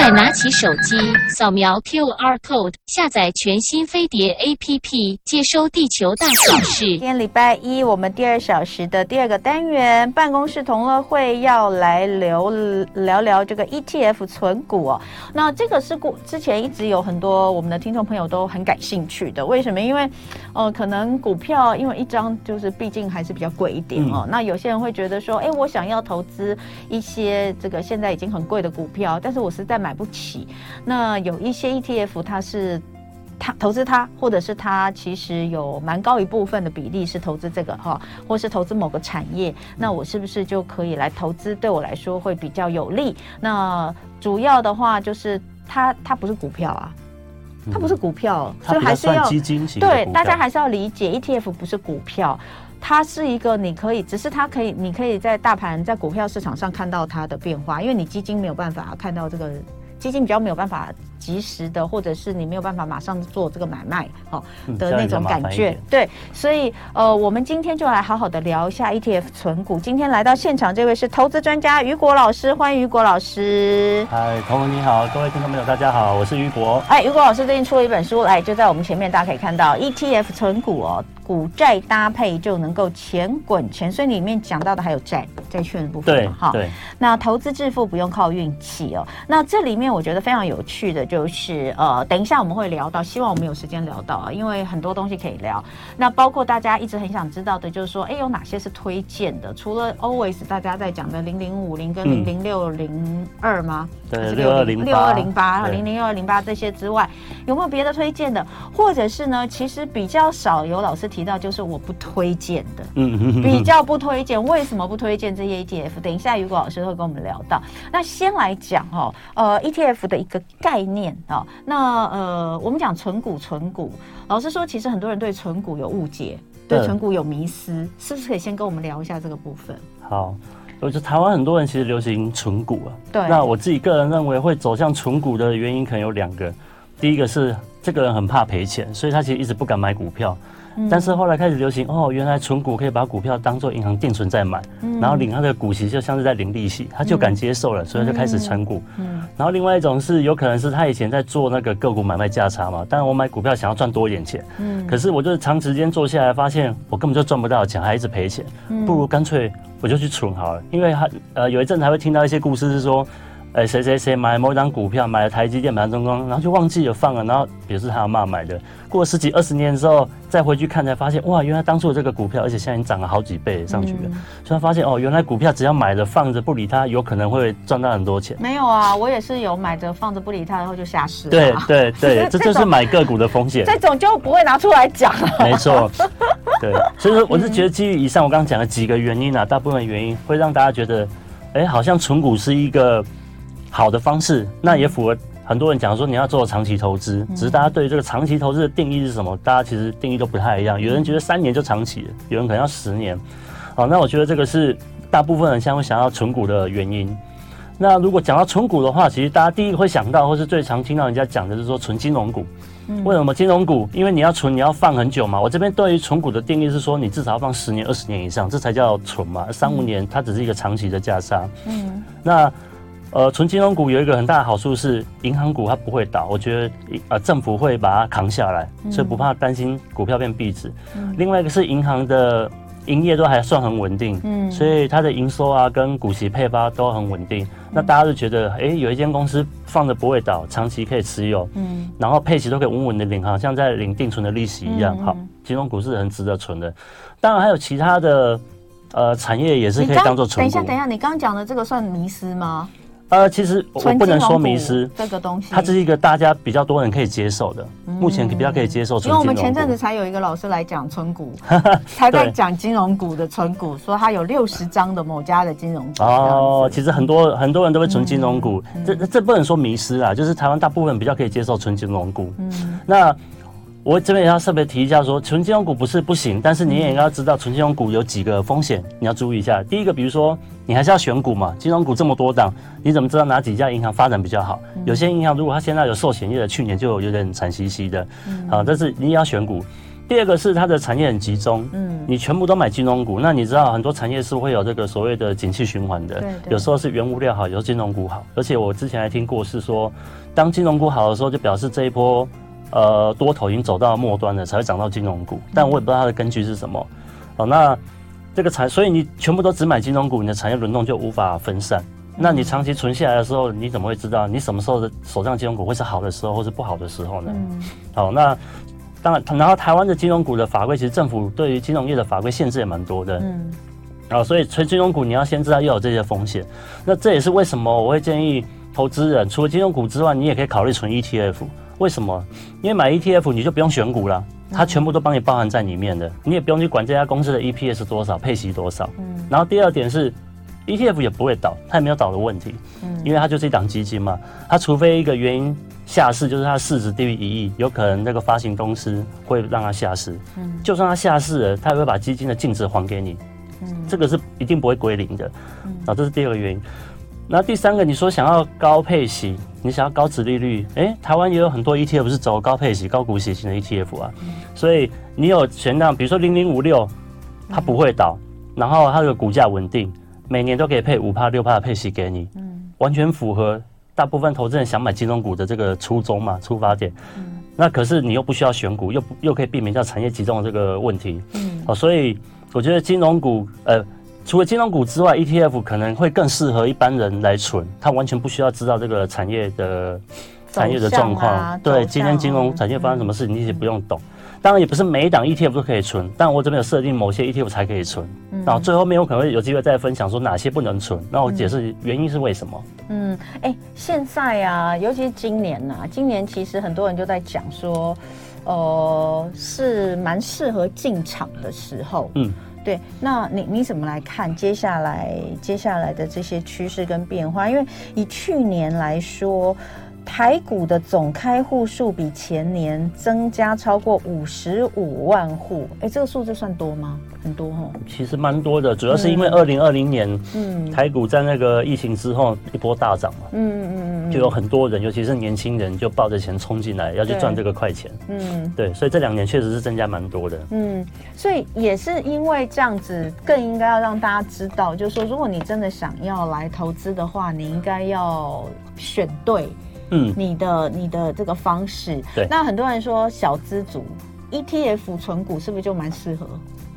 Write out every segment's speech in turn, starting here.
快拿起手机，扫描 QR code，下载全新飞碟 APP，接收地球大小事。今天礼拜一，我们第二小时的第二个单元，办公室同乐会要来聊聊聊这个 ETF 存股哦。那这个是过之前一直有很多我们的听众朋友都很感兴趣的，为什么？因为呃，可能股票因为一张就是毕竟还是比较贵一点哦。嗯、那有些人会觉得说，哎，我想要投资一些这个现在已经很贵的股票，但是我实在买不起。那有一些 ETF，它是它投资它，或者是它其实有蛮高一部分的比例是投资这个哈，或是投资某个产业。那我是不是就可以来投资？对我来说会比较有利。那主要的话就是它它不是股票啊，它不是股票，所以还是要基金型。对，大家还是要理解 ETF 不是股票。它是一个，你可以，只是它可以，你可以在大盘在股票市场上看到它的变化，因为你基金没有办法看到这个，基金比较没有办法。及时的，或者是你没有办法马上做这个买卖，哦的那种感觉，对，所以呃，我们今天就来好好的聊一下 ETF 存股。今天来到现场这位是投资专家雨果老师，欢迎雨果老师。嗨，同文你好，各位听众朋友大家好，我是雨果。哎，雨果老师最近出了一本书，来就在我们前面，大家可以看到 ETF 存股哦，股债搭配就能够钱滚钱，所以里面讲到的还有债债券的部分，嘛，哈，对。那投资致富不用靠运气哦，那这里面我觉得非常有趣的。就是呃，等一下我们会聊到，希望我们有时间聊到啊，因为很多东西可以聊。那包括大家一直很想知道的，就是说，哎，有哪些是推荐的？除了 always 大家在讲的零零五零跟零零六零二吗？对，六二零六二零八零零六二零八这些之外，有没有别的推荐的？或者是呢？其实比较少有老师提到，就是我不推荐的，嗯，比较不推荐。为什么不推荐这些 ETF？等一下雨果老师会跟我们聊到。那先来讲哦，呃，ETF 的一个概念。啊、哦，那呃，我们讲存股，存股，老师说，其实很多人对存股有误解，对存股有迷思，嗯、是不是可以先跟我们聊一下这个部分？好，我觉得台湾很多人其实流行存股啊，对。那我自己个人认为，会走向存股的原因可能有两个，第一个是这个人很怕赔钱，所以他其实一直不敢买股票。但是后来开始流行哦，原来存股可以把股票当做银行定存再买，嗯、然后领他的股息就像是在领利息，他就敢接受了，嗯、所以就开始存股。嗯、然后另外一种是有可能是他以前在做那个个股买卖价差嘛，但是我买股票想要赚多一点钱，嗯，可是我就是长时间做下来发现我根本就赚不到钱，还一直赔钱，不如干脆我就去存好了，因为他呃有一阵子还会听到一些故事是说。哎，谁谁谁买某张股票，买了台积电，买了中钢，然后就忘记了放了，然后比如是他阿嬷买的，过了十几二十年之后再回去看，才发现哇，原来当初的这个股票，而且现在已经涨了好几倍上去了，嗯、所以他发现哦，原来股票只要买着放着不理它，有可能会赚到很多钱。没有啊，我也是有买着放着不理它，然后就下市了。对对对，这就是买个股的风险。这种就不会拿出来讲了。没错，对，所以说我是觉得基于以上我刚刚讲的几个原因啊，大部分原因会让大家觉得，哎，好像存股是一个。好的方式，那也符合很多人讲说你要做长期投资，只是大家对这个长期投资的定义是什么？大家其实定义都不太一样。有人觉得三年就长期，有人可能要十年。好，那我觉得这个是大部分人现在会想要存股的原因。那如果讲到存股的话，其实大家第一个会想到，或是最常听到人家讲的就是说存金融股。为什么金融股？因为你要存，你要放很久嘛。我这边对于存股的定义是说，你至少要放十年、二十年以上，这才叫存嘛。三五年它只是一个长期的价差。嗯，那。呃，存金融股有一个很大的好处是，银行股它不会倒，我觉得呃政府会把它扛下来，所以不怕担心股票变壁纸。嗯、另外一个是银行的营业都还算很稳定，嗯，所以它的营收啊跟股息配发都很稳定。嗯、那大家就觉得，哎、欸，有一间公司放着不会倒，长期可以持有，嗯，然后配息都可以稳稳的领，好像在领定存的利息一样。好，金融股是很值得存的。当然还有其他的呃产业也是可以当做存。等一下，等一下，你刚刚讲的这个算迷失吗？呃，其实我不能说迷失这个东西，它是一个大家比较多人可以接受的，嗯、目前比较可以接受。因为我们前阵子才有一个老师来讲存股，才在讲金融股的存股，说他有六十张的某家的金融股。哦，其实很多很多人都会存金融股，嗯、这这不能说迷失啊，就是台湾大部分比较可以接受存金融股。嗯，那。我这边也要特别提一下说，说存金融股不是不行，但是你也要知道纯金融股有几个风险，你要注意一下。第一个，比如说你还是要选股嘛，金融股这么多档，你怎么知道哪几家银行发展比较好？有些银行如果它现在有寿险业的，去年就有点惨兮兮的，好，但是你也要选股。第二个是它的产业很集中，嗯，你全部都买金融股，那你知道很多产业是会有这个所谓的景气循环的，对对有时候是原物料好，有时候金融股好，而且我之前还听过是说，当金融股好的时候，就表示这一波呃多头已经走到末端了，才会涨到金融股，但我也不知道它的根据是什么，哦，那这个产，所以你全部都只买金融股，你的产业轮动就无法分散，那你长期存下来的时候，你怎么会知道你什么时候的手上金融股会是好的时候，或是不好的时候呢？嗯，好，那。当然，然后台湾的金融股的法规，其实政府对于金融业的法规限制也蛮多的。嗯，然后所以存金融股，你要先知道又有这些风险。那这也是为什么我会建议投资人，除了金融股之外，你也可以考虑存 ETF。为什么？因为买 ETF 你就不用选股了，它全部都帮你包含在里面的，你也不用去管这家公司的 EPS 多少，配息多少。嗯。然后第二点是，ETF 也不会倒，它也没有倒的问题。嗯。因为它就是一档基金嘛，它除非一个原因。下市就是它市值低于一亿，有可能那个发行公司会让它下市。嗯，就算它下市了，它也会把基金的净值还给你。嗯，这个是一定不会归零的。嗯，啊，这是第二个原因。那第三个，你说想要高配息，你想要高殖利率，哎、欸，台湾也有很多 ETF 是走高配息、高股息型的 ETF 啊。嗯，所以你有选那，比如说零零五六，它不会倒，然后它的股价稳定，每年都可以配五帕六帕的配息给你。嗯，完全符合。大部分投资人想买金融股的这个初衷嘛，出发点，嗯，那可是你又不需要选股，又又可以避免掉产业集中的这个问题，嗯，哦，所以我觉得金融股，呃，除了金融股之外，ETF 可能会更适合一般人来存，他完全不需要知道这个产业的产业的状况，啊、对，今天金融产业发生什么事情，你也不用懂。嗯当然也不是每一档 ETF 都可以存，但我这边有设定某些 ETF 才可以存。嗯，然后最后面我可能会有机会再分享说哪些不能存，那我解释原因是为什么。嗯，哎、欸，现在啊，尤其是今年呐、啊，今年其实很多人就在讲说，呃，是蛮适合进场的时候。嗯，对。那你你怎么来看接下来接下来的这些趋势跟变化？因为以去年来说。台股的总开户数比前年增加超过五十五万户，哎，这个数字算多吗？很多哦，其实蛮多的，主要是因为二零二零年，嗯，台股在那个疫情之后一波大涨嘛，嗯嗯嗯，就有很多人，尤其是年轻人，就抱着钱冲进来，要去赚这个快钱，嗯，对，所以这两年确实是增加蛮多的，嗯，所以也是因为这样子，更应该要让大家知道，就是说，如果你真的想要来投资的话，你应该要选对。嗯，你的你的这个方式，对，那很多人说小资族 ETF 存股是不是就蛮适合？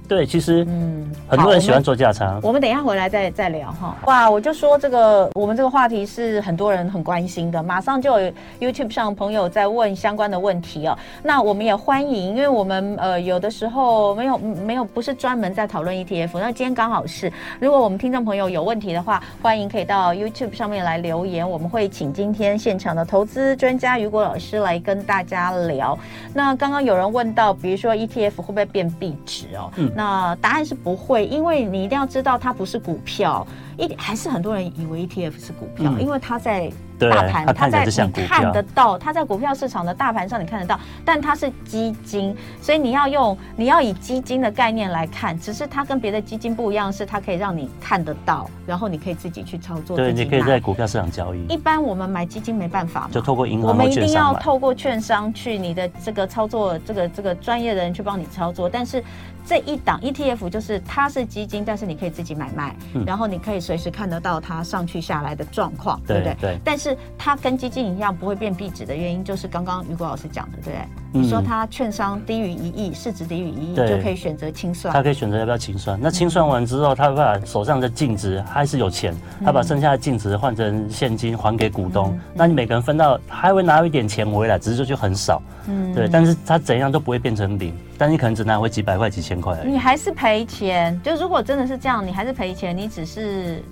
对，其实嗯，很多人喜欢做价差。我们等一下回来再再聊哈。哇，我就说这个，我们这个话题是很多人很关心的，马上就有 YouTube 上朋友在问相关的问题哦。那我们也欢迎，因为我们呃有的时候没有没有不是专门在讨论 ETF，那今天刚好是。如果我们听众朋友有问题的话，欢迎可以到 YouTube 上面来留言，我们会请今天现场的投资专家雨果老师来跟大家聊。那刚刚有人问到，比如说 ETF 会不会变币值哦？嗯。那答案是不会，因为你一定要知道它不是股票，一还是很多人以为 ETF 是股票，嗯、因为它在。大盘，它在你看得到，它在股票市场的大盘上你看得到，但它是基金，所以你要用你要以基金的概念来看，只是它跟别的基金不一样，是它可以让你看得到，然后你可以自己去操作。对，你可以在股票市场交易。一般我们买基金没办法，就透过银行，我们一定要透过券商去你的这个操作，这个这个专业的人去帮你操作。但是这一档 ETF 就是它是基金，但是你可以自己买卖，嗯、然后你可以随时看得到它上去下来的状况，对不对？对。但是它跟基金一样不会变币值的原因，就是刚刚雨果老师讲的，对不对？你说它券商低于一亿，市值低于一亿，就可以选择清算。他可以选择要不要清算。那清算完之后，他会把手上的净值还是有钱，他把剩下的净值换成现金还给股东。那你每个人分到，还会拿一点钱回来，只是就就很少。嗯，对。但是他怎样都不会变成零，但你可能只拿回几百块、几千块。你还是赔钱。就如果真的是这样，你还是赔钱，你只是。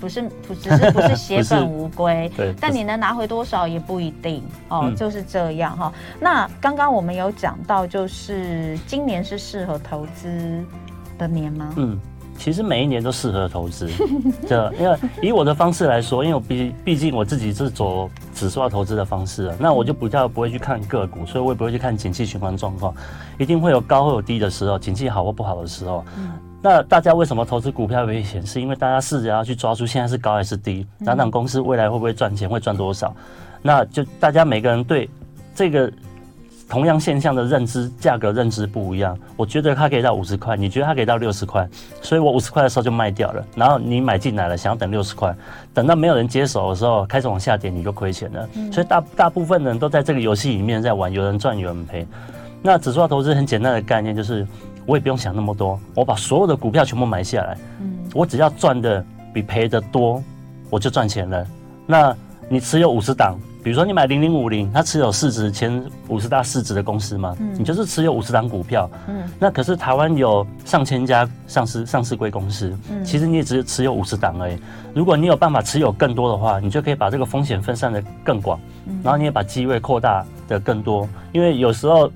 不是不只是不是血 本无归，对，但你能拿回多少也不一定哦，嗯、就是这样哈。那刚刚我们有讲到，就是今年是适合投资的年吗？嗯，其实每一年都适合投资，这因为以我的方式来说，因为我毕毕竟我自己是走指数化投资的方式，那我就比较不会去看个股，所以我也不会去看景气循环状况，一定会有高会有低的时候，景气好或不好的时候。嗯那大家为什么投资股票危险？是因为大家试着要去抓住现在是高还是低，哪档公司未来会不会赚钱，会赚多少？那就大家每个人对这个同样现象的认知价格认知不一样，我觉得它可以到五十块，你觉得它可以到六十块，所以我五十块的时候就卖掉了，然后你买进来了，想要等六十块，等到没有人接手的时候，开始往下跌，你就亏钱了。所以大大部分人都在这个游戏里面在玩，有人赚有人赔。那指数化投资很简单的概念就是，我也不用想那么多，我把所有的股票全部买下来，嗯我只要赚的比赔的多，我就赚钱了。那你持有五十档。比如说你买零零五零，它持有市值前五十大市值的公司嘛，嗯、你就是持有五十档股票。嗯，那可是台湾有上千家上市上市柜公司，嗯，其实你也只持有五十档而已。如果你有办法持有更多的话，你就可以把这个风险分散的更广，嗯、然后你也把机会扩大的更多。因为有时候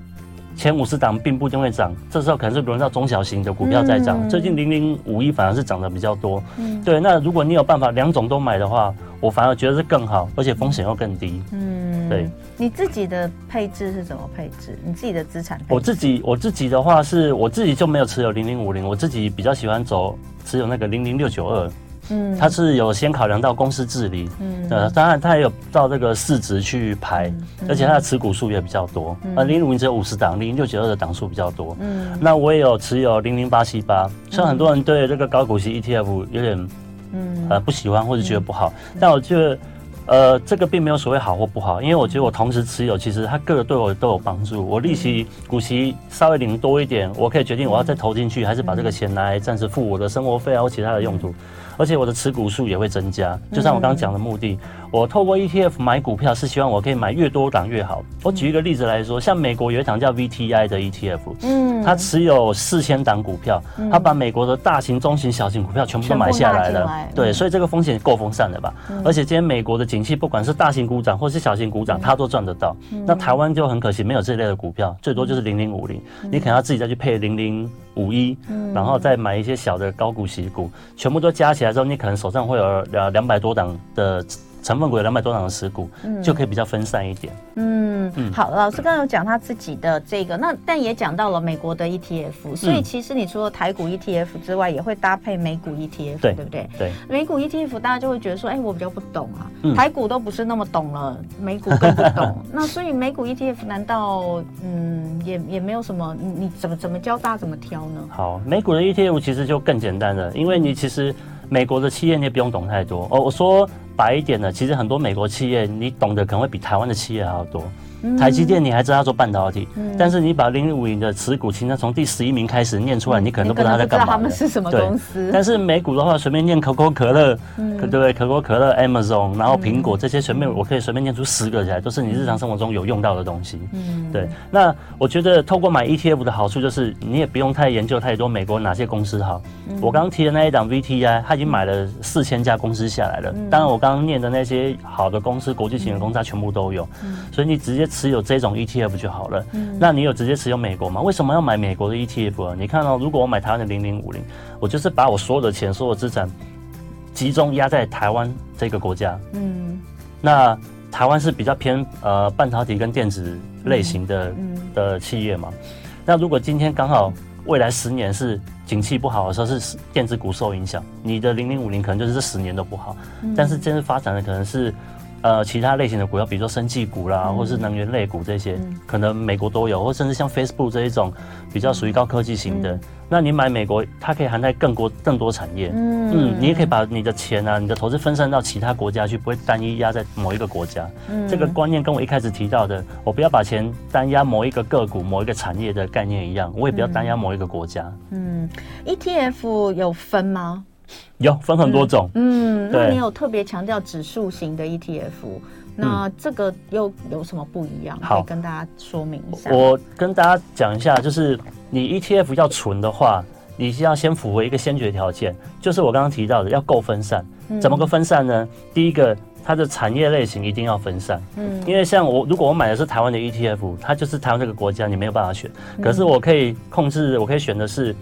前五十档并不一定会涨，这时候可能是轮到中小型的股票在涨。嗯、最近零零五一反而是涨得比较多。嗯，对。那如果你有办法两种都买的话。我反而觉得是更好，而且风险又更低。嗯，对。你自己的配置是怎么配置？你自己的资产？我自己我自己的话是，我自己就没有持有零零五零，我自己比较喜欢走持有那个零零六九二。嗯，它是有先考量到公司治理，嗯，呃，当然它也有到这个市值去排，嗯、而且它的持股数也比较多。嗯、呃，零零五零只有五十档，零零六九二的档数比较多。嗯，那我也有持有零零八七八，虽然很多人对这个高股息 ETF 有点。嗯，呃，不喜欢或者觉得不好，嗯、但我觉得，呃，这个并没有所谓好或不好，因为我觉得我同时持有，其实它各个对我都有帮助。我利息、股息稍微领多一点，我可以决定我要再投进去，还是把这个钱拿来暂时付我的生活费啊或其他的用途。而且我的持股数也会增加，就像我刚刚讲的目的，我透过 ETF 买股票是希望我可以买越多档越好。我举一个例子来说，像美国有一档叫 VTI 的 ETF，嗯，它持有四千档股票，它把美国的大型、中型、小型股票全部都买下来了，对，所以这个风险够分散的吧？而且今天美国的景气，不管是大型股涨或是小型股涨，它都赚得到。那台湾就很可惜，没有这类的股票，最多就是零零五零，你可能要自己再去配零零五一，然后再买一些小的高股息股，全部都加起来。之后，你可能手上会有两两百多档的成分股，有两百多档的持股，嗯，就可以比较分散一点。嗯嗯，好，老师刚刚有讲他自己的这个，那但也讲到了美国的 ETF，所以其实你除了台股 ETF 之外，也会搭配美股 ETF，对，对不对？对，美股 ETF 大家就会觉得说，哎，我比较不懂啊，台股都不是那么懂了，美股更不懂。那所以美股 ETF 难道嗯也也没有什么？你你怎么怎么教大家怎么挑呢？好，美股的 ETF 其实就更简单了，因为你其实。美国的企业你也不用懂太多哦。我说白一点的，其实很多美国企业你懂得可能会比台湾的企业还要多。台积电你还知道他做半导体，但是你把零零五零的持股，清单从第十一名开始念出来，你可能都不知道他在干嘛。他们是什么公司？但是美股的话，随便念可口可乐，对不对？可口可乐、Amazon，然后苹果这些，随便我可以随便念出十个起来，都是你日常生活中有用到的东西。嗯，对。那我觉得透过买 ETF 的好处就是，你也不用太研究太多美国哪些公司好。我刚刚提的那一档 VTI，他已经买了四千家公司下来了。当然，我刚刚念的那些好的公司、国际型的公司，它全部都有。所以你直接。持有这种 ETF 就好了。嗯，那你有直接持有美国吗？为什么要买美国的 ETF 啊？你看哦，如果我买台湾的零零五零，我就是把我所有的钱、所有资产集中压在台湾这个国家。嗯，那台湾是比较偏呃半导体跟电子类型的、嗯、的企业嘛。那如果今天刚好未来十年是景气不好的时候，是电子股受影响，你的零零五零可能就是这十年都不好。嗯、但是真正发展的可能是。呃，其他类型的股票，比如说生技股啦，嗯、或是能源类股这些，嗯、可能美国都有，或甚至像 Facebook 这一种比较属于高科技型的。嗯、那你买美国，它可以涵盖更多更多产业。嗯嗯，你也可以把你的钱啊，你的投资分散到其他国家去，不会单一压在某一个国家。嗯，这个观念跟我一开始提到的，我不要把钱单压某一个个股、某一个产业的概念一样，我也不要单压某一个国家。嗯，嗯，ETF 有分吗？有分很多种，嗯，对那你有特别强调指数型的 ETF，那这个又有什么不一样？好，可以跟大家说明一下。我跟大家讲一下，就是你 ETF 要存的话，你是要先符合一个先决条件，就是我刚刚提到的要够分散。怎么个分散呢？嗯、第一个，它的产业类型一定要分散。嗯，因为像我，如果我买的是台湾的 ETF，它就是台湾这个国家，你没有办法选。可是我可以控制，我可以选的是。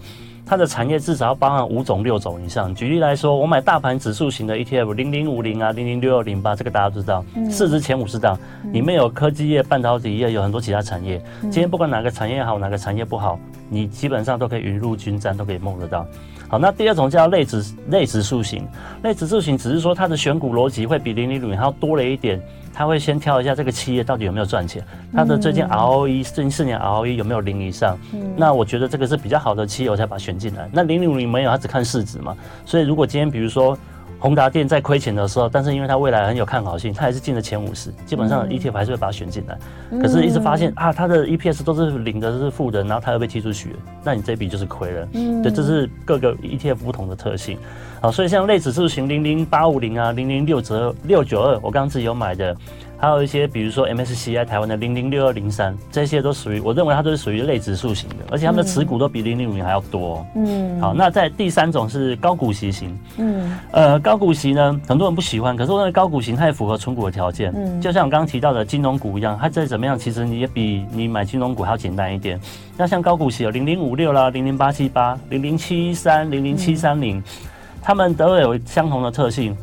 它的产业至少要包含五种六种以上。举例来说，我买大盘指数型的 ETF，零零五零啊，零零六二零八，这个大家都知道，市值前五十档里面有科技业、半导体业，有很多其他产业。今天不管哪个产业好，哪个产业不好，你基本上都可以雨露均沾，都可以摸得到。好，那第二种叫类指类指数型，类指数型只是说它的选股逻辑会比零零五零还要多了一点。他会先挑一下这个企业到底有没有赚钱，他的最近 ROE 最近四年 ROE 有没有零以上？嗯，那我觉得这个是比较好的企业，我才把它选进来。那零零五零没有，他只看市值嘛。所以如果今天比如说。宏达电在亏钱的时候，但是因为它未来很有看好性，它还是进了前五十，基本上 ETF 还是会把它选进来。嗯、可是，一直发现啊，它的 EPS 都是零的，都是负的，然后它又被踢出去，那你这笔就是亏了。嗯，对，这是各个 ETF 不同的特性。好，所以像类指数型零零八五零啊，零零六折六九二，我刚刚自己有买的。还有一些，比如说 MSCI 台湾的零零六二零三，这些都属于我认为它都是属于类指数型的，而且他们的持股都比零零五零还要多。嗯，好，那在第三种是高股息型。嗯，呃，高股息呢，很多人不喜欢，可是我认为高股型它也符合存股的条件。嗯，就像我刚刚提到的金融股一样，它再怎么样，其实你也比你买金融股还要简单一点。那像高股息有零零五六啦，零零八七八，零零七三，零零七三零，它们都有相同的特性。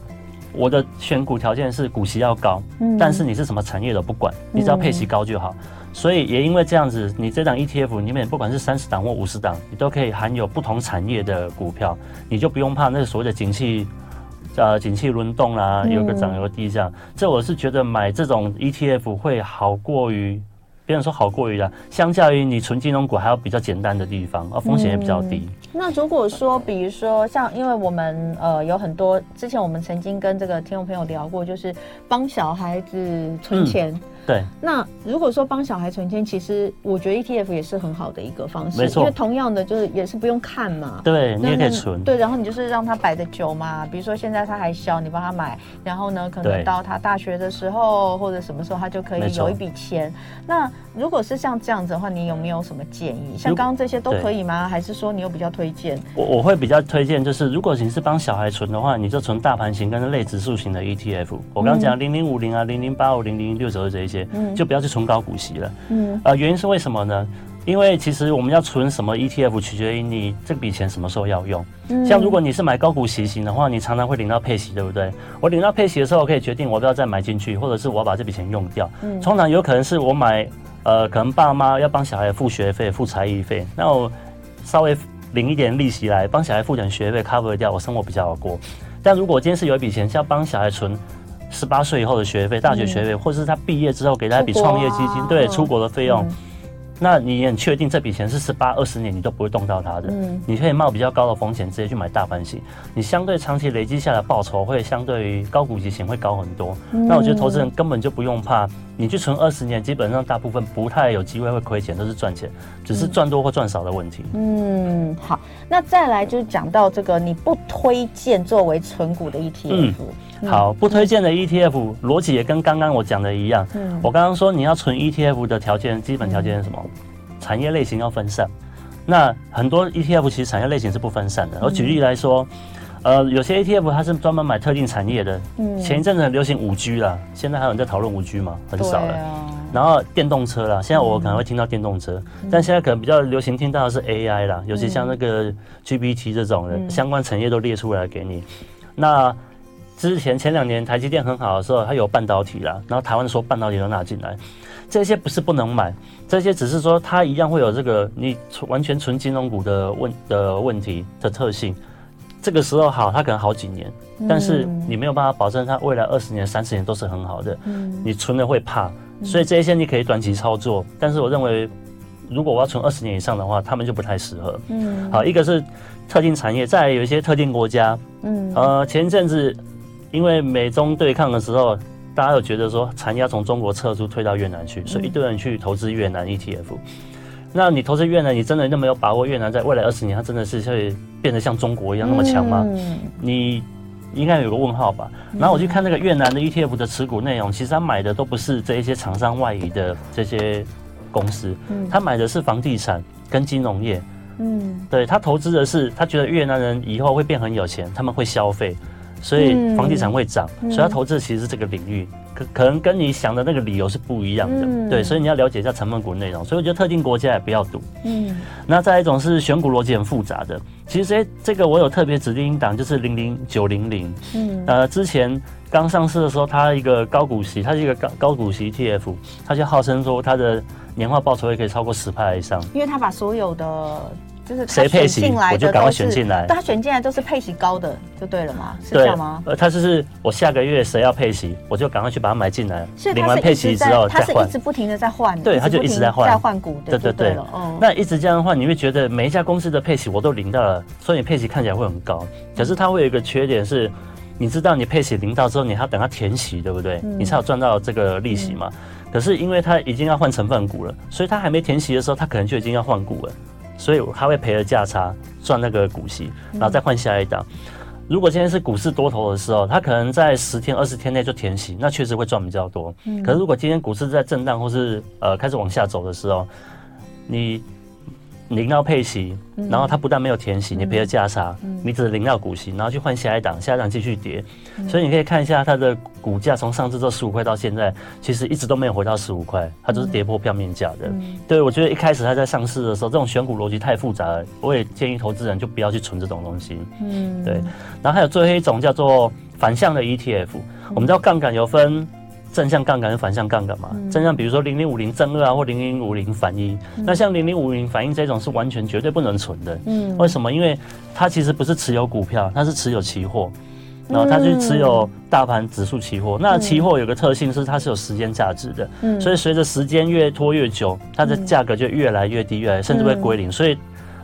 我的选股条件是股息要高，嗯，但是你是什么产业都不管，你只要配息高就好。所以也因为这样子，你这档 ETF 里面不管是三十档或五十档，你都可以含有不同产业的股票，你就不用怕那个所谓的景气，呃，景气轮动啦，有个涨有个低这样。这我是觉得买这种 ETF 会好过于。别人说好过于了，相较于你存金融股还有比较简单的地方，而风险也比较低。嗯、那如果说，比如说像，因为我们呃有很多之前我们曾经跟这个听众朋友聊过，就是帮小孩子存钱。嗯对，那如果说帮小孩存钱，其实我觉得 ETF 也是很好的一个方式，没错，因为同样的就是也是不用看嘛，对，你也可以存，对，然后你就是让他摆的久嘛，比如说现在他还小，你帮他买，然后呢，可能到他大学的时候或者什么时候，他就可以有一笔钱。那如果是像这样子的话，你有没有什么建议？像刚刚这些都可以吗？还是说你有比较推荐？我我会比较推荐，就是如果你是帮小孩存的话，你就存大盘型跟类指数型的 ETF。我刚刚讲零零五零啊，零零八五零零六九二这一些。嗯，就不要去存高股息了。嗯，呃，原因是为什么呢？因为其实我们要存什么 ETF，取决于你这笔钱什么时候要用。嗯，像如果你是买高股息型的话，你常常会领到配息，对不对？我领到配息的时候，我可以决定我要不要再买进去，或者是我要把这笔钱用掉。嗯，通常有可能是我买，呃，可能爸妈要帮小孩付学费、付才艺费，那我稍微领一点利息来帮小孩付点学费，cover 掉，我生活比较好过。但如果今天是有一笔钱是要帮小孩存。十八岁以后的学费、大学学费，嗯、或者是他毕业之后给他一笔创业基金，啊、对，出国的费用。嗯那你也很确定这笔钱是十八二十年你都不会动到它的，嗯，你可以冒比较高的风险直接去买大盘型，你相对长期累积下来报酬会相对于高股息型会高很多。嗯、那我觉得投资人根本就不用怕，你去存二十年，基本上大部分不太有机会会亏钱，都是赚钱，只是赚多或赚少的问题。嗯，好，那再来就是讲到这个你不推荐作为存股的 ETF。嗯好，不推荐的 ETF 逻辑也跟刚刚我讲的一样。嗯，我刚刚说你要存 ETF 的条件，基本条件是什么？产业类型要分散。那很多 ETF 其实产业类型是不分散的。我举例来说，呃，有些 ETF 它是专门买特定产业的。嗯，前一阵子很流行五 G 啦，现在还有人在讨论五 G 吗？很少了。然后电动车啦，现在我可能会听到电动车，但现在可能比较流行听到的是 AI 啦，尤其像那个 GPT 这种的相关产业都列出来给你。那之前前两年台积电很好的时候，它有半导体啦，然后台湾说半导体都拿进来，这些不是不能买，这些只是说它一样会有这个你完全纯金融股的问的问题的特性。这个时候好，它可能好几年，但是你没有办法保证它未来二十年、三十年都是很好的，嗯你存了会怕，所以这些你可以短期操作，但是我认为如果我要存二十年以上的话，他们就不太适合。嗯，好，一个是特定产业，再有一些特定国家，嗯，呃，前一阵子。因为美中对抗的时候，大家有觉得说产业要从中国撤出，退到越南去，所以一堆人去投资越南 ETF。那你投资越南，你真的那么有把握越南在未来二十年，它真的是会变得像中国一样那么强吗？你应该有个问号吧。然后我去看那个越南的 ETF 的持股内容，其实他买的都不是这一些厂商外移的这些公司，他买的是房地产跟金融业。嗯，对，他投资的是他觉得越南人以后会变很有钱，他们会消费。所以房地产会涨，嗯、所以他投资其实是这个领域，可可能跟你想的那个理由是不一样的，嗯、对，所以你要了解一下成分股内容。所以我觉得特定国家也不要赌。嗯，那再一种是选股逻辑很复杂的，其实这个我有特别指定档，就是零零九零零。嗯，呃，之前刚上市的时候，它一个高股息，它是一个高高股息 ETF，它就号称说它的年化报酬也可以超过十趴以上，因为它把所有的。就是谁配息，我就赶快选进来。他选进来都是配息高的，就对了嘛？是这样吗？呃，他就是我下个月谁要配息，我就赶快去把它买进来。领完配息之后再换。他是一直不停的在换，对，他就一直在换，在换股的。对对对，那一直这样的话，你会觉得每一家公司的配息我都领到了，所以你配息看起来会很高。可是它会有一个缺点是，你知道你配息领到之后，你还要等它填息，对不对？你才有赚到这个利息嘛。可是因为它已经要换成分股了，所以它还没填息的时候，它可能就已经要换股了，所以他会赔了价差赚那个股息，然后再换下一档。如果今天是股市多头的时候，他可能在十天、二十天内就填息，那确实会赚比较多。可是如果今天股市在震荡或是呃开始往下走的时候，你。领到配息，然后它不但没有填息，你赔了价差，你只领到股息，然后去换下一档，下一档继续跌，所以你可以看一下它的股价从上次这十五块到现在，其实一直都没有回到十五块，它就是跌破票面价的。对，我觉得一开始它在上市的时候，这种选股逻辑太复杂了，我也建议投资人就不要去存这种东西。嗯，对。然后还有最后一种叫做反向的 ETF，我们知道杠杆有分。正向杠杆跟反向杠杆嘛，正向比如说零零五零正二啊，或零零五零反一。那像零零五零反一这种是完全绝对不能存的。嗯，为什么？因为它其实不是持有股票，它是持有期货，然后它就持有大盘指数期货。那期货有个特性是它是有时间价值的，嗯所以随着时间越拖越久，它的价格就越来越低，越来甚至会归零。所以。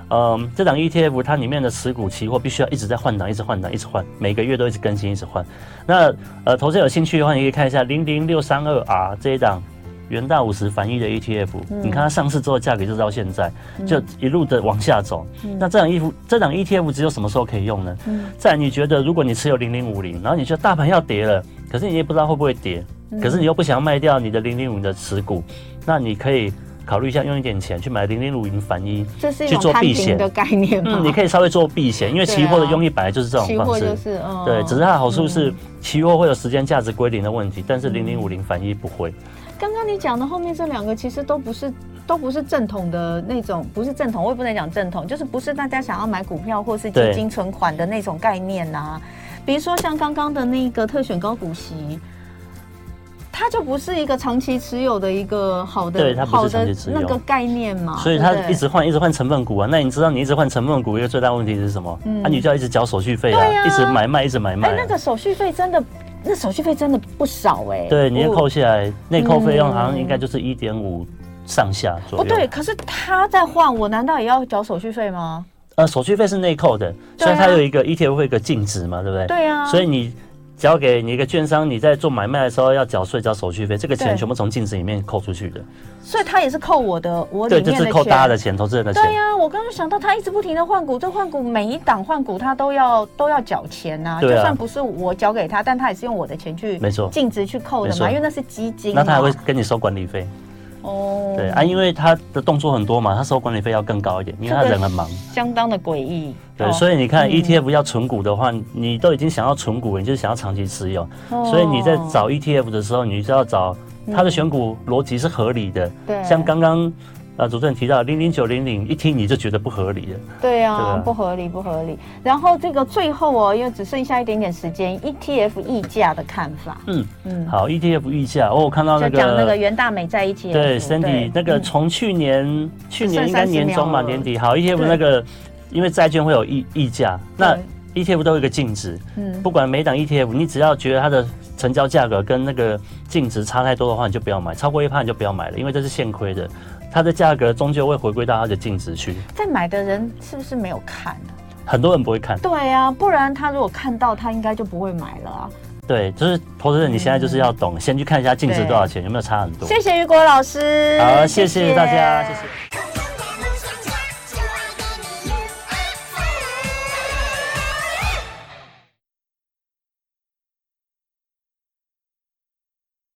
嗯，这档 ETF 它里面的持股期货必须要一直在换档，一直换档，一直换，每个月都一直更新，一直换。那呃，投资有兴趣的话，你可以看一下零零六三二 R 这一档元大五十反一的 ETF，嗯、你看它上市之后价格就到现在，就一路的往下走。嗯、那这档 ETF 这档 ETF 只有什么时候可以用呢？嗯、在你觉得如果你持有零零五零，然后你觉得大盘要跌了，可是你也不知道会不会跌，可是你又不想要卖掉你的零零五的持股，那你可以。考虑一下，用一点钱去买零零五零反一，这是一种避险的概念吗？嗯，你可以稍微做避险，因为期货的用意本来就是这种方式。期货就是，嗯，对，只是它的好处是期货会有时间价值归零的问题，但是零零五零反一不会。刚刚你讲的后面这两个其实都不是，都不是正统的那种，不是正统，我也不能讲正统，就是不是大家想要买股票或是基金存款的那种概念呐、啊。比如说像刚刚的那个特选高股息。它就不是一个长期持有的一个好的，对，它不是长期持有那个概念嘛，所以它一直换，一直换成分股啊。那你知道你一直换成分股一个最大问题是什么？嗯，啊，你就要一直缴手续费啊，一直买卖，一直买卖。哎，那个手续费真的，那手续费真的不少哎。对，你要扣下来，内扣费用好像应该就是一点五上下左右。不对，可是他在换，我难道也要缴手续费吗？呃，手续费是内扣的，所以它有一个 ETF 会有一个净值嘛，对不对？对啊，所以你。交给你一个券商，你在做买卖的时候要缴税、缴手续费，这个钱全部从净值里面扣出去的。所以他也是扣我的，我对，就是扣大家的钱，投资人的钱。对呀、啊，我刚刚想到，他一直不停的换股，这换股每一档换股他都要都要缴钱呐、啊。对啊、就算不是我缴给他，但他也是用我的钱去，没错，净值去扣的嘛，因为那是基金。那他还会跟你收管理费。哦，对啊，因为他的动作很多嘛，他收管理费要更高一点，因为他人很忙，相当的诡异。对，所以你看 ETF 要存股的话，你都已经想要存股，你就是想要长期持有，所以你在找 ETF 的时候，你就要找它的选股逻辑是合理的。对，像刚刚。啊，主持人提到零零九零零，一听你就觉得不合理了。对啊，吧不合理，不合理。然后这个最后哦，因为只剩下一点点时间，ETF 溢价的看法。嗯嗯，嗯好，ETF 溢价哦，我看到那个讲那个元大美在一起。对，Cindy 那个从去年、嗯、去年应该年中嘛，年底好，ETF 那个，因为债券会有溢溢价，那 ETF 都有一个净值。嗯，不管每档 ETF，你只要觉得它的成交价格跟那个净值差太多的话，你就不要买，超过一趴你就不要买了，因为这是现亏的。它的价格终究会回归到它的净值区。在买的人是不是没有看？很多人不会看。对啊，不然他如果看到，他应该就不会买了啊。对，就是投资人，你现在就是要懂，嗯、先去看一下净值多少钱，有没有差很多。谢谢雨果老师，好，谢谢大家。谢谢